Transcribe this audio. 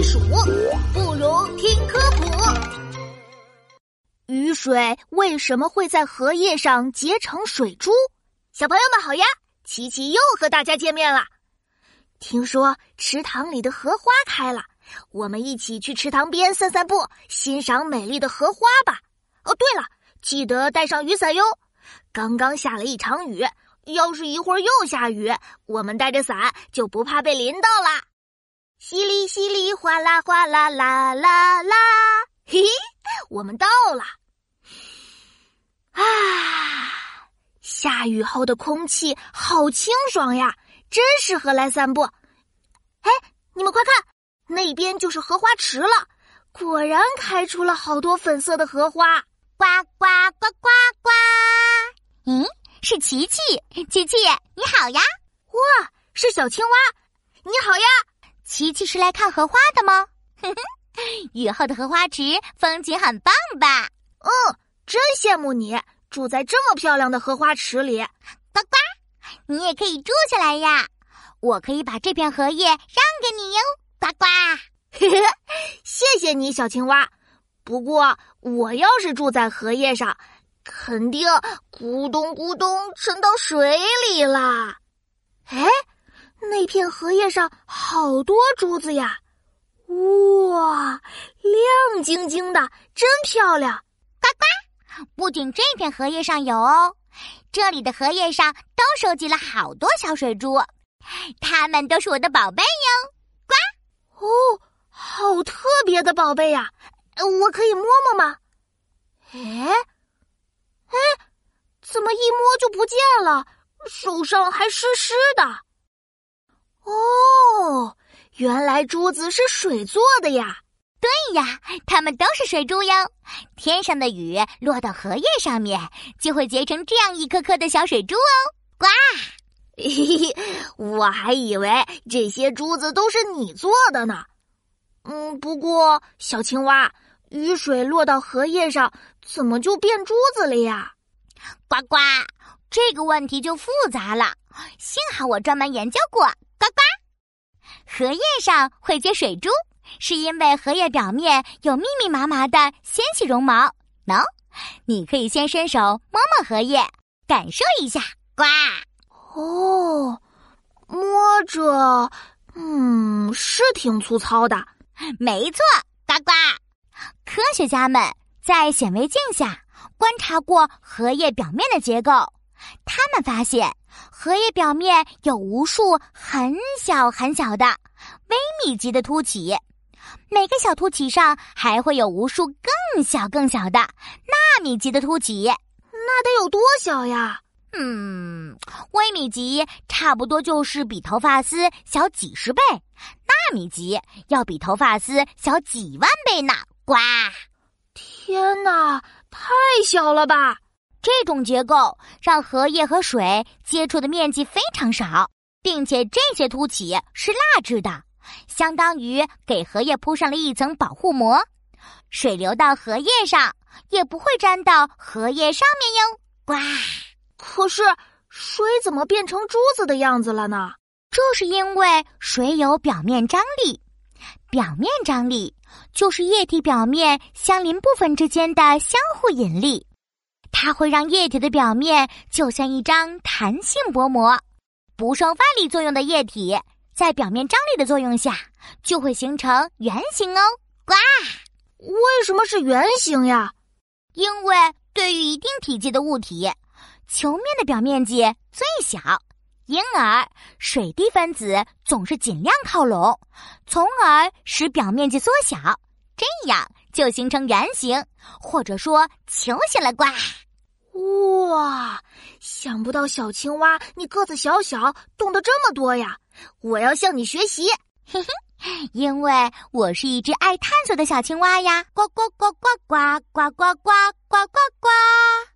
避暑，不如听科普。雨水为什么会在荷叶上结成水珠？小朋友们好呀，琪琪又和大家见面了。听说池塘里的荷花开了，我们一起去池塘边散散步，欣赏美丽的荷花吧。哦，对了，记得带上雨伞哟。刚刚下了一场雨，要是一会儿又下雨，我们带着伞就不怕被淋到啦。淅沥淅沥，哗啦哗啦啦啦啦，嘿嘿，我们到了。啊，下雨后的空气好清爽呀，真适合来散步。哎，你们快看，那边就是荷花池了，果然开出了好多粉色的荷花。呱呱呱呱呱！咦，是琪琪，琪琪你好呀！哇，是小青蛙，你好呀！琪琪是来看荷花的吗？雨后的荷花池风景很棒吧？嗯。真羡慕你住在这么漂亮的荷花池里，呱呱！你也可以住下来呀，我可以把这片荷叶让给你哟，呱呱！谢谢你，小青蛙。不过我要是住在荷叶上，肯定咕咚咕咚沉到水里啦。哎，那片荷叶上好多珠子呀！哇，亮晶晶的，真漂亮。呱呱不仅这片荷叶上有哦，这里的荷叶上都收集了好多小水珠，它们都是我的宝贝哟。呱！哦，好特别的宝贝呀，我可以摸摸吗？哎，哎，怎么一摸就不见了？手上还湿湿的。哦，原来珠子是水做的呀。对呀，它们都是水珠哟。天上的雨落到荷叶上面，就会结成这样一颗颗的小水珠哦。呱！嘿嘿，我还以为这些珠子都是你做的呢。嗯，不过小青蛙，雨水落到荷叶上，怎么就变珠子了呀？呱呱，这个问题就复杂了。幸好我专门研究过。荷叶上会结水珠。是因为荷叶表面有密密麻麻的纤细绒毛。喏，你可以先伸手摸摸荷叶，感受一下。呱！哦，摸着，嗯，是挺粗糙的。没错，呱呱。科学家们在显微镜下观察过荷叶表面的结构，他们发现荷叶表面有无数很小很小的微米级的凸起。每个小凸起上还会有无数更小更小的纳米级的凸起，那得有多小呀？嗯，微米级差不多就是比头发丝小几十倍，纳米级要比头发丝小几万倍呢！呱！天哪，太小了吧！这种结构让荷叶和水接触的面积非常少，并且这些凸起是蜡质的。相当于给荷叶铺上了一层保护膜，水流到荷叶上也不会沾到荷叶上面哟。呱！可是水怎么变成珠子的样子了呢？这是因为水有表面张力，表面张力就是液体表面相邻部分之间的相互引力，它会让液体的表面就像一张弹性薄膜，不受外力作用的液体。在表面张力的作用下，就会形成圆形哦。呱！为什么是圆形呀？因为对于一定体积的物体，球面的表面积最小，因而水滴分子总是尽量靠拢，从而使表面积缩小，这样就形成圆形，或者说球形了。呱！哇，想不到小青蛙，你个子小小，懂得这么多呀！我要向你学习，嘿嘿，因为我是一只爱探索的小青蛙呀！呱呱呱呱呱呱呱呱呱呱呱。